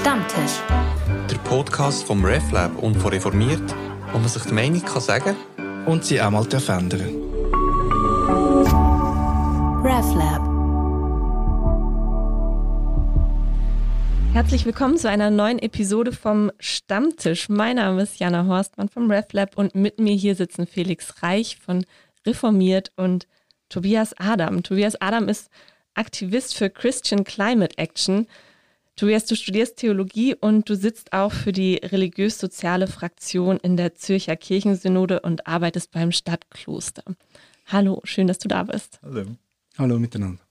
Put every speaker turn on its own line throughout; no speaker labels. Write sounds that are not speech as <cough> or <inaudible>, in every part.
Stammtisch.
Der Podcast vom RefLab und von Reformiert, wo man sich die Meinung kann sagen
und sie auch mal ändern
RefLab.
Herzlich willkommen zu einer neuen Episode vom Stammtisch. Mein Name ist Jana Horstmann vom RefLab und mit mir hier sitzen Felix Reich von Reformiert und Tobias Adam. Tobias Adam ist Aktivist für Christian Climate Action. Tobias, du studierst Theologie und du sitzt auch für die religiös-soziale Fraktion in der Zürcher Kirchensynode und arbeitest beim Stadtkloster. Hallo, schön, dass du da bist.
Hallo. Hallo miteinander.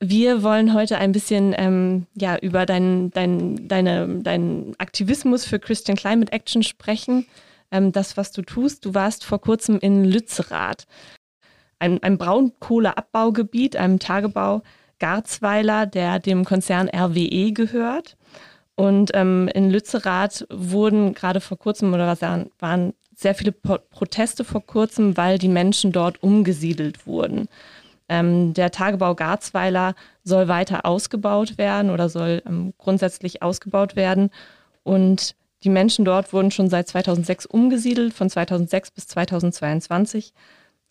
Wir wollen heute ein bisschen ähm, ja, über deinen dein, deine, deinen Aktivismus für Christian Climate Action sprechen. Ähm, das, was du tust. Du warst vor kurzem in Lützerath ein, ein Braunkohleabbaugebiet, einem Tagebau Garzweiler, der dem Konzern RWE gehört. Und ähm, in Lützerath wurden gerade vor kurzem oder was waren sehr viele Proteste vor kurzem, weil die Menschen dort umgesiedelt wurden. Ähm, der Tagebau Garzweiler soll weiter ausgebaut werden oder soll ähm, grundsätzlich ausgebaut werden. Und die Menschen dort wurden schon seit 2006 umgesiedelt, von 2006 bis 2022.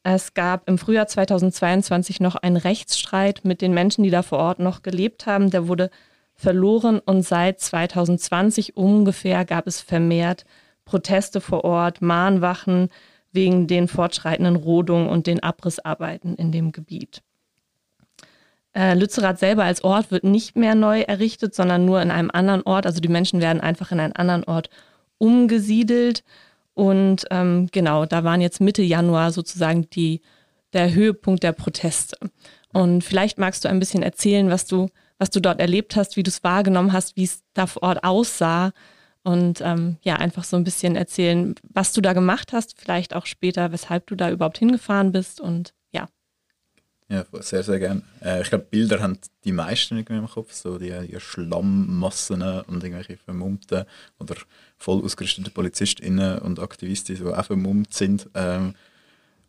Es gab im Frühjahr 2022 noch einen Rechtsstreit mit den Menschen, die da vor Ort noch gelebt haben. Der wurde verloren und seit 2020 ungefähr gab es vermehrt Proteste vor Ort, Mahnwachen wegen den fortschreitenden Rodungen und den Abrissarbeiten in dem Gebiet. Äh, Lützerath selber als Ort wird nicht mehr neu errichtet, sondern nur in einem anderen Ort. Also die Menschen werden einfach in einen anderen Ort umgesiedelt. Und ähm, genau, da waren jetzt Mitte Januar sozusagen die, der Höhepunkt der Proteste. Und vielleicht magst du ein bisschen erzählen, was du, was du dort erlebt hast, wie du es wahrgenommen hast, wie es da vor Ort aussah. Und ähm, ja, einfach so ein bisschen erzählen, was du da gemacht hast, vielleicht auch später, weshalb du da überhaupt hingefahren bist und ja.
Sehr, sehr gerne. Äh, ich glaube, Bilder haben die meisten irgendwie im Kopf, so die, die Schlammmassen und irgendwelche vermummten oder voll ausgerüstete PolizistInnen und Aktivisten, die auch vermummt sind. Ähm,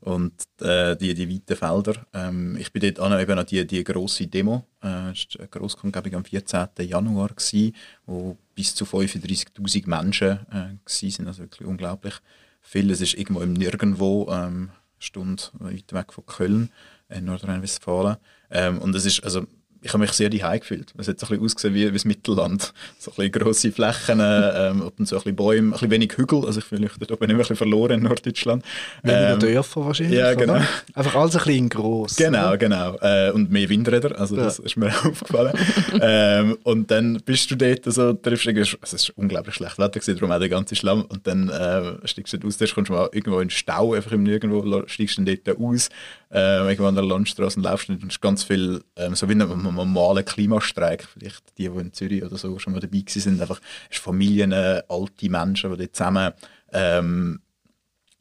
und äh, die, die weiten Felder. Ähm, ich bin dort auch eben an die, die grosse Demo, äh, das war eine Grosskundgebung am 14. Januar, gewesen, wo bis zu 35'000 Menschen äh, waren, also wirklich unglaublich viel. Es ist irgendwo im Nirgendwo, ähm, Stunde weit weg von Köln, in Nordrhein-Westfalen. Ähm, und es ist, also ich habe mich sehr daheim gefühlt. Es hat so ein bisschen ausgesehen wie, wie das Mittelland. So ein bisschen grosse Flächen, ähm, und so ein bisschen Bäume, ein bisschen wenig Hügel. Also ich fühle mich dort oben ein bisschen verloren in Norddeutschland.
Weniger ähm, Dörfer wahrscheinlich,
Ja, genau. Oder?
Einfach alles ein bisschen gross.
Genau,
oder?
genau. Äh, und mehr Windräder, also ja. das ist mir <laughs> aufgefallen. ähm, und dann bist du dort, also, triffst du, also es ist unglaublich schlecht Wetter gewesen, darum auch der ganze Schlamm. Und dann äh, steigst du dort aus, dann kommst du mal irgendwo in den Stau, einfach im Nirgendwo, steigst du dort aus, äh, irgendwo an der Landstraße und laufst und ist ganz viel, ähm, so wie ein normaler Klimastreik, vielleicht die, die in Zürich oder so schon mal dabei sind, einfach Familien, alte Menschen, die dort zusammen ähm,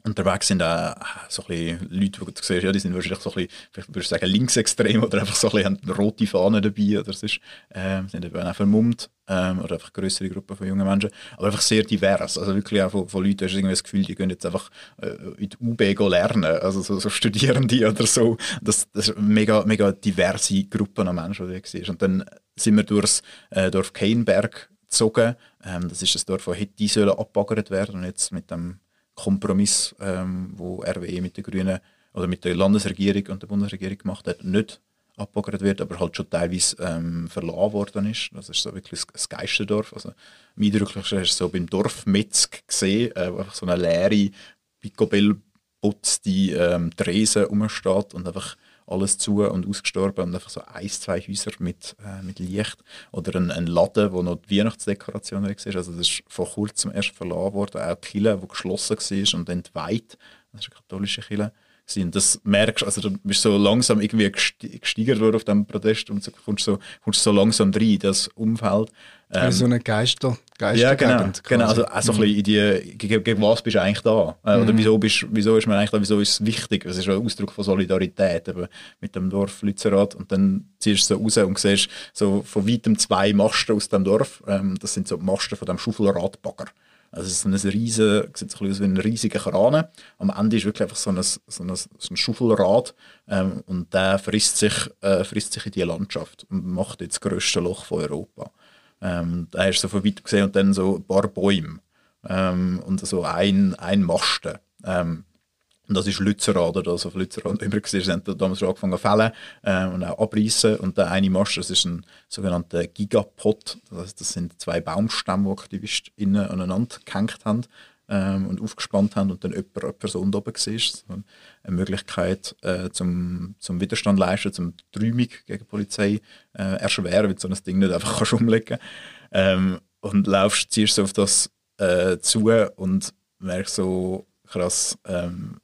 unterwegs sind auch so ein Leute, die du siehst, ja, die sind wahrscheinlich so ein bisschen, vielleicht würde ich sagen, linksextrem oder einfach so ein bisschen haben rote Fahnen dabei oder sonst, ähm, sind eben auch vermummt ähm, oder einfach größere Gruppen von jungen Menschen, aber einfach sehr divers, also wirklich auch von, von Leuten, hast du irgendwie das Gefühl, die gehen jetzt einfach äh, in die UB lernen, also so, so Studierende oder so, das, das ist mega, mega diverse Gruppen an Menschen, die du siehst. Und dann sind wir durchs äh, Dorf Keinberg gezogen, ähm, das ist das Dorf, das hätte abgebaggert werden und jetzt mit dem Kompromiss, ähm, wo RWE mit den Grünen oder mit der Landesregierung und der Bundesregierung gemacht hat, nicht abgebaggert wird, aber halt schon teilweise ähm, verlassen worden ist. Das ist so wirklich das Geisterdorf. Also, am eindrücklichsten hast du so beim Dorfmetzg gesehen, äh, wo einfach so eine leere, picobell putzte ähm, Tresen rumsteht und einfach alles zu und ausgestorben und einfach so ein, zwei Häuser mit, äh, mit Licht oder ein, ein Laden, wo noch die Weihnachtsdekoration war. Also das ist vor kurzem erst verlassen worden, auch die Kirche, die geschlossen war und entweiht. Das ist eine katholische Kirche. Und das merkst also du bist so langsam irgendwie gesteigert worden auf diesem Protest und so, kommst, so, kommst so langsam rein in das Umfeld.
Ähm, also so eine Geister,
ja, genau, genau. Also, also mhm. in die, gegen, gegen, was bist du eigentlich da? Äh, mhm. Oder wieso, bist, wieso ist man eigentlich da? Wieso ist es wichtig? Es ist ein Ausdruck von Solidarität eben, mit dem Dorf Lützerath. Und dann ziehst du so raus und siehst so von weitem zwei Masten aus dem Dorf. Ähm, das sind so die Masten von dem Schaufelradbagger. Also es ist ein riesen, sieht so aus wie ein riesiger Kran. Am Ende ist wirklich einfach so ein, so ein, so ein Schaufelrad ähm, und der frisst sich, äh, frisst sich in die Landschaft und macht jetzt das grösste Loch von Europa. Ähm, da hast du so von weit gesehen und dann so ein paar Bäume ähm, und so ein, ein Masten. Ähm, und das ist das auf Lützerath immer gesehen, sie haben damals schon angefangen zu fällen äh, und auch abreißen. Und der eine Mast, das ist ein sogenannter Gigapod. Das, heißt, das sind zwei Baumstämme, die AktivistInnen aneinander gehängt haben ähm, und aufgespannt haben und dann jemand, eine Person oben war. So eine Möglichkeit äh, zum, zum Widerstand leisten, zum Träumung gegen die Polizei äh, erschweren, weil du so ein Ding nicht einfach kannst umlegen ähm, Und laufst, ziehst so auf das äh, zu und merkst so krass, ähm,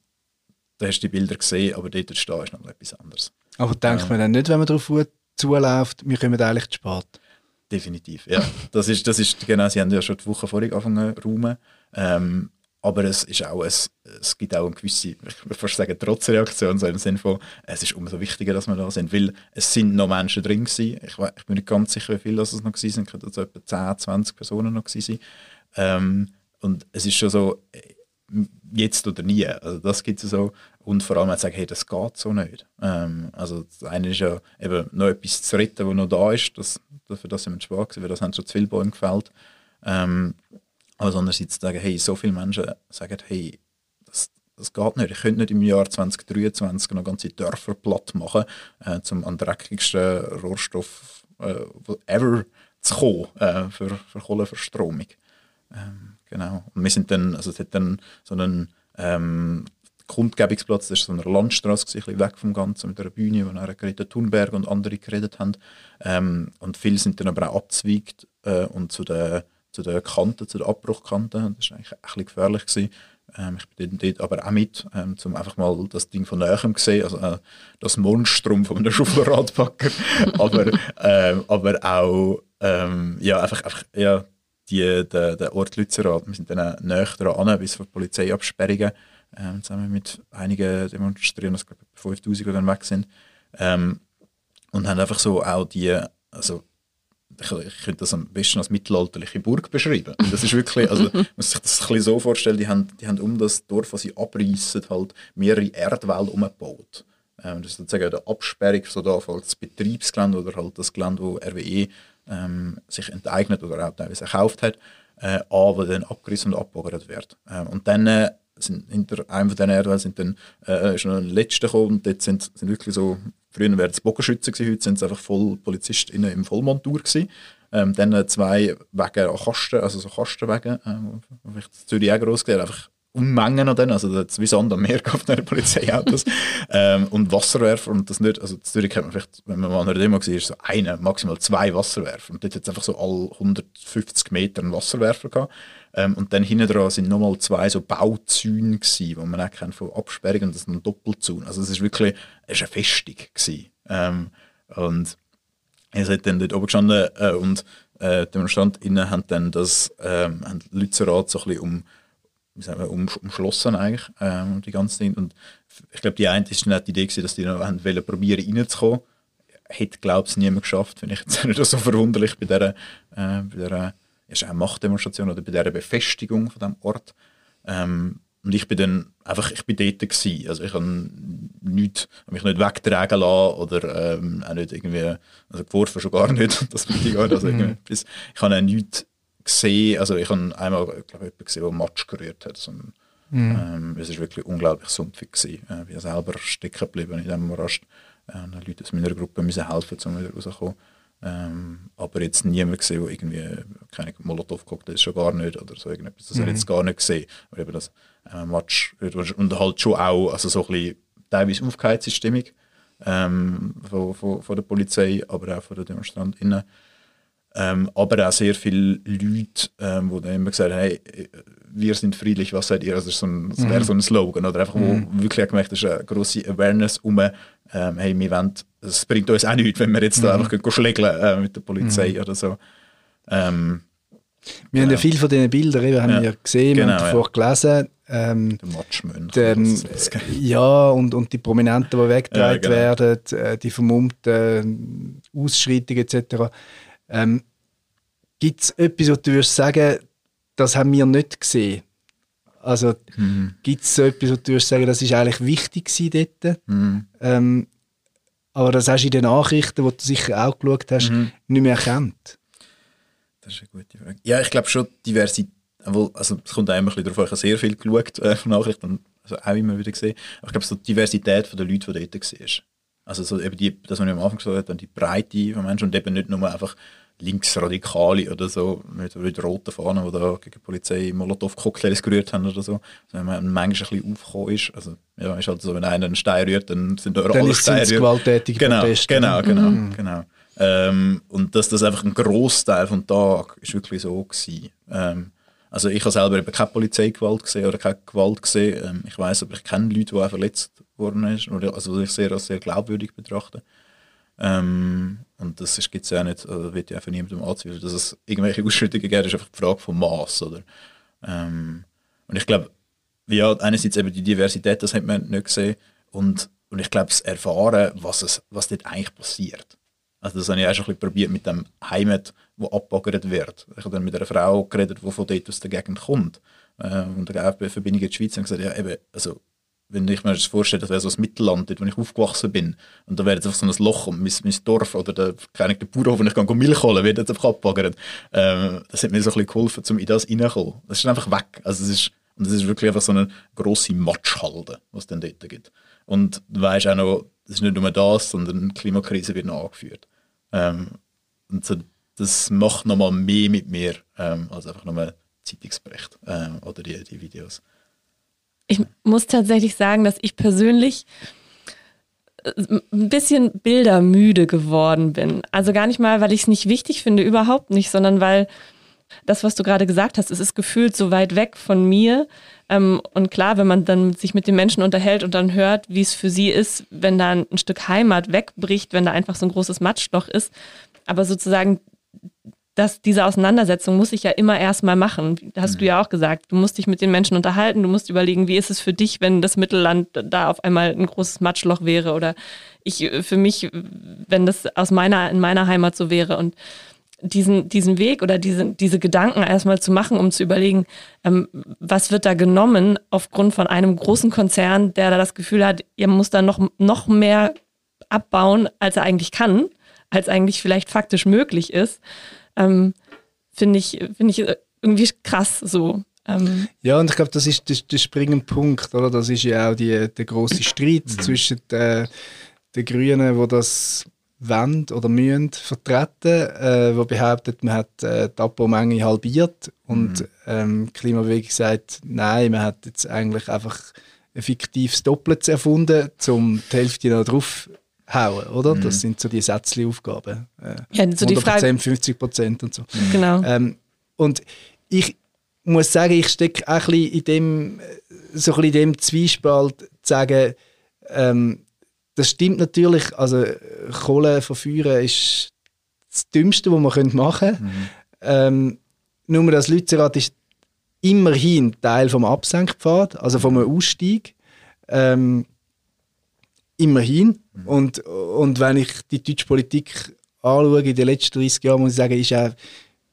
da hast du die Bilder gesehen, aber dort stehen ist noch etwas anderes.
Aber denkt ähm, man dann nicht, wenn man darauf zuläuft, wir kommen eigentlich zu spät?
Definitiv, ja. Das ist, das ist, genau, sie haben ja schon die Woche vorher angefangen zu. Ähm, aber es, ist auch, es, es gibt auch eine gewisse, ich würde fast sagen, Trotzreaktion, so im Sinne von, es ist umso wichtiger, dass wir da sind, weil es sind noch Menschen drin gewesen. Ich, ich bin nicht ganz sicher, wie viele das noch gewesen sind, könnte also etwa 10, 20 Personen noch gewesen sein. Ähm, und es ist schon so, jetzt oder nie. Also das gibt es so. Und vor allem sagen, hey, das geht so nicht. Ähm, also das eine ist ja eben noch etwas zu retten, was noch da ist. Das, für das sind wir schwach gewesen, weil das haben schon zu viele Bäume gefällt. Ähm, aber andererseits sagen, hey, so viele Menschen sagen, hey, das, das geht nicht. Ich könnte nicht im Jahr 2023 noch ganze Dörfer platt machen, äh, um an den dreckigsten Rohstoff äh, ever zu kommen äh, für, für Kohleverstromung. Ähm, Genau. Und wir sind dann, also es hat dann so einen ähm, Kundgebungsplatz, das war so eine Landstraße, ein bisschen weg vom Ganzen, mit einer Bühne, wo dann Greta Thunberg und andere geredet haben. Ähm, und viele sind dann aber auch abzweigt äh, und zu den, zu den Kanten, zu den Abbruchkanten. Das war eigentlich ein bisschen gefährlich. Gewesen. Ähm, ich bin dort aber auch mit, ähm, um einfach mal das Ding von näherem zu sehen, also äh, das Monstrum von einem <laughs> Schuffelradpacker, aber, ähm, aber auch ähm, ja, einfach, einfach ja, die, der, der Ort Lützerath. Wir sind dann näher dran, bis vor Polizeiabsperrungen, ähm, zusammen mit einigen Demonstrierenden, ich glaube 5000, die dann weg sind. Ähm, und haben einfach so auch die, also ich, ich könnte das am besten als mittelalterliche Burg beschreiben. Und das ist wirklich, also <laughs> man muss sich das ein bisschen so vorstellen, die haben, die haben um das Dorf, was sie abreißen, halt mehrere Erdwälder umgebaut. Ähm, das ist sozusagen eine Absperrung so da, das Betriebsgelände oder halt das Gelände, wo RWE ähm, sich enteignet oder auch teilweise gekauft hat, äh, aber dann abgerissen und abgebaggert wird. Ähm, und dann äh, sind hinter einem von diesen Erdwellen sind dann äh, ist noch ein letzter gekommen und dort sind, sind wirklich so, früher wären es Bogenschützen gewesen, heute sind es einfach voll PolizistInnen im Vollmontur gewesen. Ähm, dann äh, zwei Wege an Kasten, also so Kastenwege, äh, vielleicht Zürich auch gross gesehen, einfach Unmengen an denen, also das wie Sand am Meer auf den Polizeiautos. <laughs> Ähm, und Wasserwerfer und das nicht, also in Zürich kennt man vielleicht, wenn man mal an einer Demo war, so eine, maximal zwei Wasserwerfer. Und dort hat es einfach so alle 150 Meter einen Wasserwerfer gehabt. Ähm, und dann hinten dran sind nochmal zwei so Bauzäune gewesen, wo man auch kennt von Absperrungen und das ist ein Doppelzaun, also es ist wirklich, es ist eine Festung gewesen. Ähm, und ihr seid dann dort oben gestanden äh, und äh, Demonstrantinnen haben dann das, ähm, haben Lützerath so ein bisschen um wie sagen wir, um, umschlossen eigentlich, ähm, die ganze Zeit. Und ich glaube, die eine ist nicht die Idee gewesen, dass die noch haben wollen, probieren reinzukommen. Hätte, glaube ich, niemand geschafft. Finde ich jetzt <laughs> nicht so verwunderlich bei dieser, äh, bei dieser ist auch Machtdemonstration oder bei dieser Befestigung von diesem Ort. Ähm, und ich bin dann einfach, ich bin dort gewesen. Also ich habe nicht, mich nicht wegtragen lassen oder ähm, auch nicht irgendwie, also geworfen schon gar nicht, <laughs> das ich <laughs> also irgendwie, ich habe auch nichts gesehen, also ich habe einmal glaube ich, gesehen, der Matsch gerührt hat. So ein, mhm. ähm, es war wirklich unglaublich sumpfig. Gewesen. Äh, ich selber stecken geblieben in diesem Morast. Äh, Leute aus meiner Gruppe müssen helfen, um wieder rauszukommen. Ähm, aber jetzt niemand gesehen, der irgendwie keine Molotow-Cocktail ist schon gar nicht oder so irgendetwas. Das mhm. habe ich jetzt gar nicht gesehen. Aber eben das äh, Matsch und halt schon auch also so ein bisschen teilweise aufgeheizte Stimmung ähm, von, von, von der Polizei, aber auch von den DemonstrantInnen. Ähm, aber auch sehr viele Leute, ähm, die dann immer gesagt haben, hey, wir sind friedlich, was seid ihr? Also das, so das wäre mhm. so ein Slogan. Oder einfach, wo mhm. wirklich gemerkt ist eine grosse Awareness um, ähm, hey, wir wollen, es bringt uns auch nichts, wenn wir jetzt da mhm. einfach schlägeln äh, mit der Polizei mhm. oder so. Ähm,
wir haben ja viele von diesen Bildern, eben, haben ja. wir gesehen, genau, wir haben davor ja. gelesen. Ähm, der Matschmönch. Ähm, ja, und, und die Prominenten, die weggetragen ja, genau. werden, äh, die vermummten Ausschreitungen etc. Ähm, Gibt es etwas, was du würdest sagen, das haben wir nicht gesehen? Also mhm. gibt es so etwas, was du würdest sagen, das ist eigentlich wichtig dort? Mhm. Ähm, aber das hast du in den Nachrichten, die du sicher auch geschaut hast, mhm. nicht mehr erkannt?
Das ist eine gute Frage. Ja, ich glaube schon, Diversität, also es kommt auch immer ein bisschen darauf ich habe sehr viel geschaut äh, von Nachrichten, also auch immer wieder gesehen, aber ich glaube, so die Diversität der Leute, die dort war. Also so eben die, das, was ich am Anfang gesagt habe, die Breite von Menschen und eben nicht nur einfach Linksradikale oder so, mit, mit roten Fahnen, die da gegen die Polizei Molotow-Cocktails gerührt haben oder so. Also wenn man manchmal ein bisschen aufgekommen ist, also ja, ist halt so, wenn einer einen Stein rührt, dann sind da
dann alle Steine gewalttätige
genau,
Proteste.
Genau, genau, mhm. genau. Ähm, und dass das einfach ein Großteil vom Tag ist wirklich so gewesen. Ähm, also ich habe selber eben keine Polizeigewalt gesehen oder keine Gewalt gesehen. Ähm, ich weiß, aber ich kenne Leute, die auch verletzt worden sind, oder, also ich sehr als sehr glaubwürdig betrachte. Ähm, und das gibt es ja nicht, also wird ja von niemandem anzweifeln, dass es irgendwelche Ausschüttungen gibt, ist einfach die Frage vom Maß, oder? Ähm, und ich glaube, ja, einerseits eben die Diversität, das hat man nicht gesehen, und, und ich glaube, das Erfahren, was, es, was dort eigentlich passiert. Also das habe ich auch schon probiert mit dem Heimat, wo abgebaggert wird. Ich habe dann mit einer Frau geredet, die von dort aus der Gegend kommt. Äh, und der GFB-Verbindung in der Schweiz und gesagt, ja eben, also wenn ich mir das vorstelle, das wäre so ein Mittelland, dort, wo ich aufgewachsen bin, und da wäre jetzt einfach so ein Loch und mein, mein Dorf oder der, keine, der Bauernhof, wo ich kann Milch holen wird jetzt einfach abgebaggert. Ähm, das hat mir so ein bisschen geholfen, um in das reinzukommen. Das ist einfach weg. Also es ist, und es ist wirklich einfach so eine grosse Matschhalde, was es dann dort gibt. Und du weißt auch noch, das ist nicht nur das, sondern die Klimakrise wird noch angeführt. Ähm, und so, das macht nochmal mehr mit mir, ähm, als einfach ein Zeitungsbericht ähm, oder die, die Videos.
Ich muss tatsächlich sagen, dass ich persönlich äh, ein bisschen bildermüde geworden bin. Also gar nicht mal, weil ich es nicht wichtig finde, überhaupt nicht, sondern weil das, was du gerade gesagt hast, es ist gefühlt so weit weg von mir. Ähm, und klar, wenn man dann sich mit den Menschen unterhält und dann hört, wie es für sie ist, wenn da ein Stück Heimat wegbricht, wenn da einfach so ein großes Matschloch ist. Aber sozusagen dass diese Auseinandersetzung muss ich ja immer erstmal machen. Hast mhm. du ja auch gesagt. Du musst dich mit den Menschen unterhalten, du musst überlegen, wie ist es für dich, wenn das Mittelland da auf einmal ein großes Matschloch wäre oder ich für mich, wenn das aus meiner, in meiner Heimat so wäre. Und diesen, diesen Weg oder diese, diese Gedanken erstmal zu machen, um zu überlegen, ähm, was wird da genommen aufgrund von einem großen Konzern, der da das Gefühl hat, er muss da noch, noch mehr abbauen, als er eigentlich kann, als eigentlich vielleicht faktisch möglich ist ähm, finde ich, find ich irgendwie krass so. Ähm,
ja, und ich glaube, das ist der, der springende Punkt, oder? Das ist ja auch die, der große Streit mhm. zwischen den, den Grünen, wo das wollen oder müssen vertreten, äh, wo behauptet, man hat äh, die Abbaumenge halbiert und mhm. ähm, Klimabewegung sagt, nein, man hat jetzt eigentlich einfach ein fiktives Doppeltes erfunden, um die Hälfte noch drauf hauen, oder? Mhm. Das sind so die Sätzli-Aufgaben. Äh, ja, so 100%, die Frage, 50 Prozent und so.
Mhm. Genau.
Ähm, und ich muss sagen, ich stecke auch ein bisschen in dem, so ein bisschen in dem Zwiespalt, zu sagen, ähm, das stimmt natürlich, also Kohle verführen ist das Dümmste, was man machen könnte. Mhm. Ähm, nur das Lützerath ist immerhin Teil vom Absenkpfad, also vom Ausstieg. Ähm, Immerhin. Mhm. Und, und wenn ich die deutsche Politik anschaue in den letzten 30 Jahren, muss ich sagen, ist auch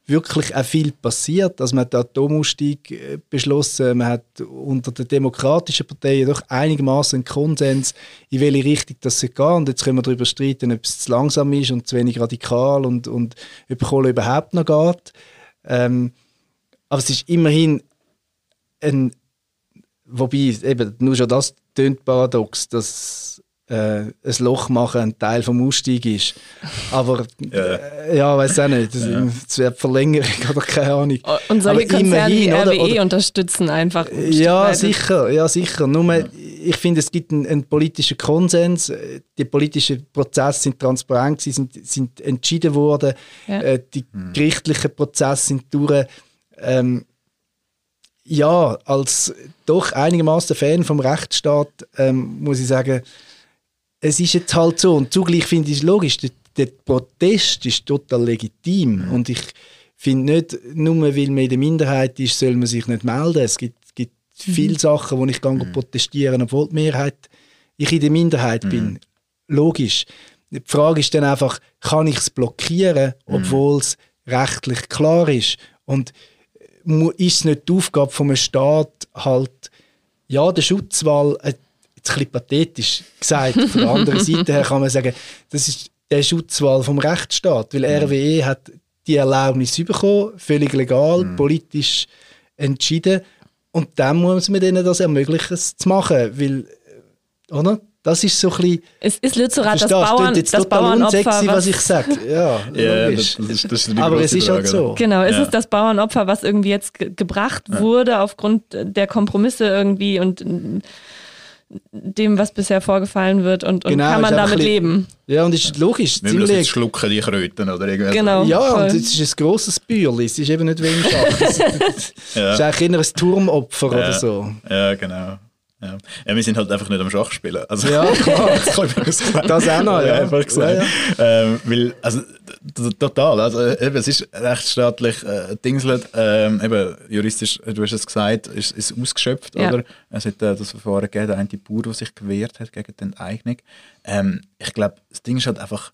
wirklich auch viel passiert. Also man hat den Atomausstieg äh, beschlossen, man hat unter den demokratischen Parteien doch einigermaßen einen Konsens, in welche Richtung das geht. Und jetzt können wir darüber streiten, ob es zu langsam ist und zu wenig radikal und, und ob Kohle überhaupt noch geht. Ähm, aber es ist immerhin ein, wobei eben nur schon das tönt paradox, dass äh, ein Loch machen ein Teil vom Ausstieg ist. Aber ja, äh, ja weiß auch nicht. Das, ja. wird Verlängerung oder keine Ahnung.
Und solche Aber Konzerne wie RWE oder, oder, unterstützen einfach.
Ja, sicher. Ja, sicher. Nur, ja. ich finde, es gibt einen, einen, politischen Konsens. Die politischen Prozesse sind transparent, sie sind, sind entschieden worden. Ja. Äh, die hm. gerichtlichen Prozesse sind durch. Ähm, ja, als doch einigermaßen Fan vom Rechtsstaat ähm, muss ich sagen, es ist jetzt halt so. Und zugleich finde ich es logisch, der, der, Protest ist total legitim. Und ich finde nicht, nur weil man in der Minderheit ist, soll man sich nicht melden. Es gibt, gibt mhm. viele Sachen, wo ich kann mhm. protestieren obwohl die Mehrheit ich in der Minderheit mhm. bin. Logisch. Die Frage ist dann einfach, kann ich es blockieren, mhm. obwohl es rechtlich klar ist? Und ist es nicht die Aufgabe vom Staat, halt, ja, der Schutzwall, äh, ein bisschen pathetisch gesagt. Von der anderen <laughs> Seite her kann man sagen, das ist der Schutzwall vom Rechtsstaat, weil RWE hat die Erlaubnis bekommen, völlig legal, mhm. politisch entschieden. Und dann muss man denen das ermöglichen, es zu machen. Weil, oder? Das ist so ein bisschen...
Es ist Lützerath das Bauern, das, das Bauernopfer,
was, was ich sage. Ja, <laughs>
ja das, das, das <laughs>
Aber es ist halt so.
Genau, es ja. ist das Bauernopfer, was irgendwie jetzt ge gebracht ja. wurde aufgrund der Kompromisse irgendwie und dem, was bisher vorgefallen wird und, und genau, kann man damit bisschen, leben.
Ja, und es ist logisch.
Wir müssen jetzt schlucken, die Kröten oder irgendwas.
Genau.
Ja, voll. und es ist ein grosses Bürli, es ist eben nicht wenig <laughs> <laughs> es, ja. ist eigentlich eher ein Turmopfer
ja.
oder so.
Ja, genau. Ja. ja. wir sind halt einfach nicht am Schach spielen. Also,
ja, <laughs> klar. das, das auch noch, ja.
Einfach gesagt. Ja, ja. Ähm, weil, also, total. Also, eben, es ist rechtsstaatlich äh, dingselt, ähm, eben, juristisch, du hast es gesagt, ist, ist ausgeschöpft, ja. oder? Es hat äh, das Verfahren gegeben, der eine Bauer, der sich gewehrt hat gegen die Enteignung. Ähm, ich glaube, das Ding ist halt einfach,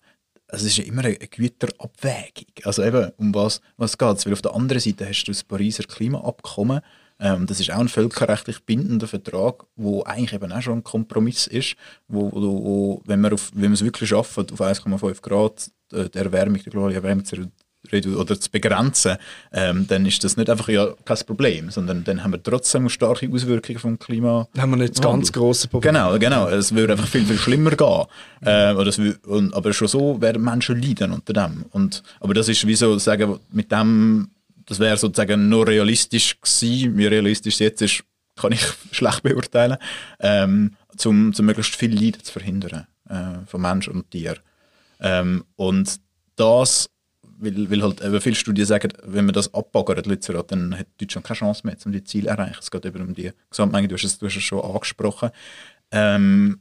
also es ist ja immer eine Güterabwägung. Also eben, um was, was geht es? Weil auf der anderen Seite hast du das Pariser Klimaabkommen, ähm, das ist auch ein völkerrechtlich bindender Vertrag, wo eigentlich eben auch schon ein Kompromiss ist, wo, wo, wo wenn man auf, wenn man es wirklich schafft, auf 1,5 Grad äh, die Erwärmung, die globale Erwärmung zu oder zu begrenzen, ähm, dann ist das nicht einfach ja kein Problem, sondern dann haben wir trotzdem starke Auswirkungen vom Klima.
Dann haben wir nicht das ganz große Problem.
Genau, genau. Es würde einfach viel, viel schlimmer gehen. Äh, oder es, und, aber schon so werden Menschen leiden unter dem. Und, aber das ist wie so, sagen, mit dem das wäre sozusagen nur realistisch gewesen. Wie realistisch es jetzt ist, kann ich <laughs> schlecht beurteilen, ähm, zum, zum möglichst viel Leid zu verhindern äh, von Mensch und Tier. Ähm, und das, weil, weil halt eben viele Studien sagen, wenn man das abbaggert, dann hat Deutschland keine Chance mehr, um die Ziele zu erreichen. Es geht eben um die Gesamtmenge, du hast es, du hast es schon angesprochen. Ähm,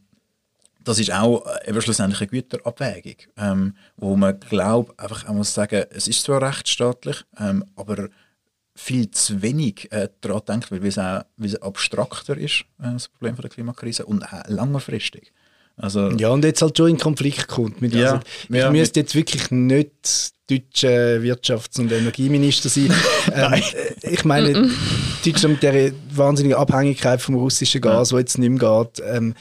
das ist auch äh, eben schlussendlich eine Güterabwägung, ähm, wo man glaubt, einfach auch muss sagen, es ist zwar rechtsstaatlich, ähm, aber viel zu wenig äh, daran denkt, weil es auch weil es abstrakter ist, äh, das Problem von der Klimakrise, und auch längerfristig. Also,
ja, und jetzt halt schon in Konflikt kommt. Mit, ja, also, ich ja, müsste jetzt wirklich nicht deutscher Wirtschafts- und Energieminister sein. <laughs> ähm, ich meine, Deutschland mit der wahnsinnigen Abhängigkeit vom russischen Gas, ja. wo jetzt nicht mehr geht, ähm,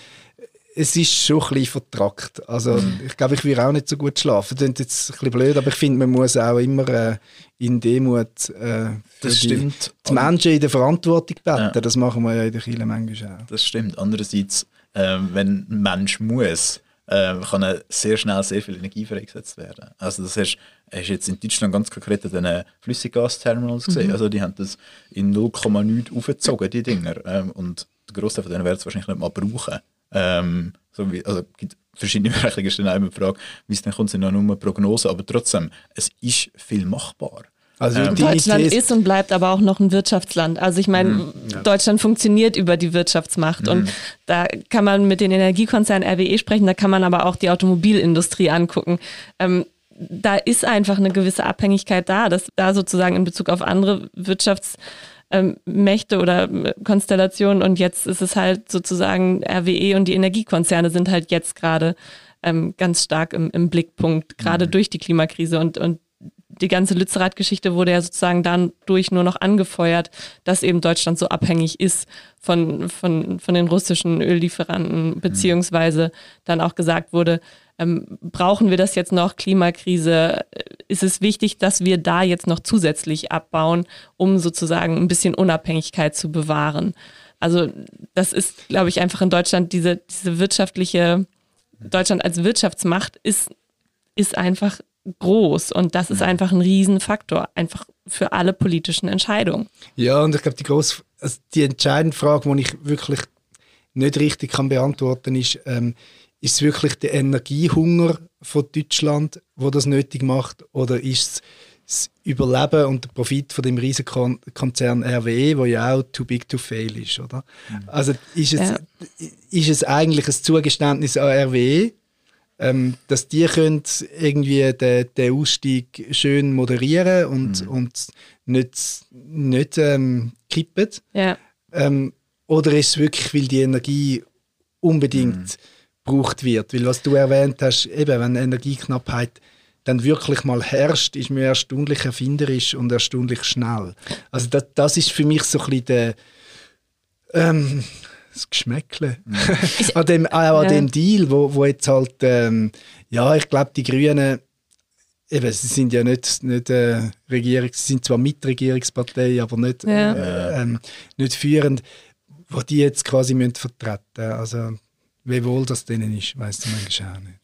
es ist schon ein bisschen vertrackt. Also mhm. ich glaube, ich würde auch nicht so gut schlafen. Das ist jetzt ein bisschen blöd, aber ich finde, man muss auch immer äh, in Demut äh,
das stimmt.
Die, Menschen in der Verantwortung beten. Ja. Das machen wir ja in der Kirche manchmal
auch. Das stimmt. Andererseits, äh, wenn ein Mensch muss, äh, kann sehr schnell sehr viel Energie freigesetzt werden. Also das hast, hast jetzt in Deutschland ganz konkret an den Flüssiggasterminals gesehen. Mhm. Also die haben das in 0,9 aufgezogen, die Dinger. Ähm, und der Großteil von denen werden es wahrscheinlich nicht mal brauchen. Ähm, so wie, also gibt verschiedene dann auch immer die Frage, wie es dann kommt, sind ja nur Prognosen, aber trotzdem, es ist viel machbar.
Also ähm, Deutschland ist, ist und bleibt aber auch noch ein Wirtschaftsland. Also ich meine, mhm, ja. Deutschland funktioniert über die Wirtschaftsmacht mhm. und da kann man mit den Energiekonzernen RWE sprechen, da kann man aber auch die Automobilindustrie angucken. Ähm, da ist einfach eine gewisse Abhängigkeit da, dass da sozusagen in Bezug auf andere Wirtschafts ähm, Mächte oder äh, Konstellationen und jetzt ist es halt sozusagen RWE und die Energiekonzerne sind halt jetzt gerade ähm, ganz stark im, im Blickpunkt, gerade mhm. durch die Klimakrise und, und die ganze Lützerath-Geschichte wurde ja sozusagen dadurch nur noch angefeuert, dass eben Deutschland so abhängig ist von, von, von den russischen Öllieferanten, mhm. beziehungsweise dann auch gesagt wurde, ähm, brauchen wir das jetzt noch, Klimakrise, ist es wichtig, dass wir da jetzt noch zusätzlich abbauen, um sozusagen ein bisschen Unabhängigkeit zu bewahren. Also das ist, glaube ich, einfach in Deutschland diese, diese wirtschaftliche, Deutschland als Wirtschaftsmacht ist, ist einfach groß und das ist einfach ein Riesenfaktor, einfach für alle politischen Entscheidungen.
Ja, und ich glaube, die, grosse, also die entscheidende Frage, die ich wirklich nicht richtig kann beantworten kann, ist, ähm, ist es wirklich der Energiehunger von Deutschland, wo das nötig macht, oder ist es das Überleben und der Profit von dem riesigen Konzern RWE, wo ja auch too big to fail ist, oder? Mhm. Also ist es, ja. ist es eigentlich ein Zugeständnis an RWE, ähm, dass die können irgendwie den, den Ausstieg schön moderieren und, mhm. und nicht, nicht ähm, kippen?
Ja.
Ähm, oder ist es wirklich, weil die Energie unbedingt mhm gebraucht wird. Weil was du erwähnt hast, eben, wenn Energieknappheit dann wirklich mal herrscht, ist man erstaunlich erfinderisch und erstaunlich schnell. Also das, das ist für mich so ein bisschen der, ähm, das Geschmäckle mhm. <laughs> an, dem, auch an ja. dem Deal, wo, wo jetzt halt, ähm, ja, ich glaube, die Grünen Eben, sie sind ja nicht, nicht äh, Regierung, sie sind zwar Mitregierungspartei, aber nicht, ja. äh, ähm, nicht führend, wo die jetzt quasi müssen vertreten Also, wie wohl das denen ist, weiß ich manchmal auch nicht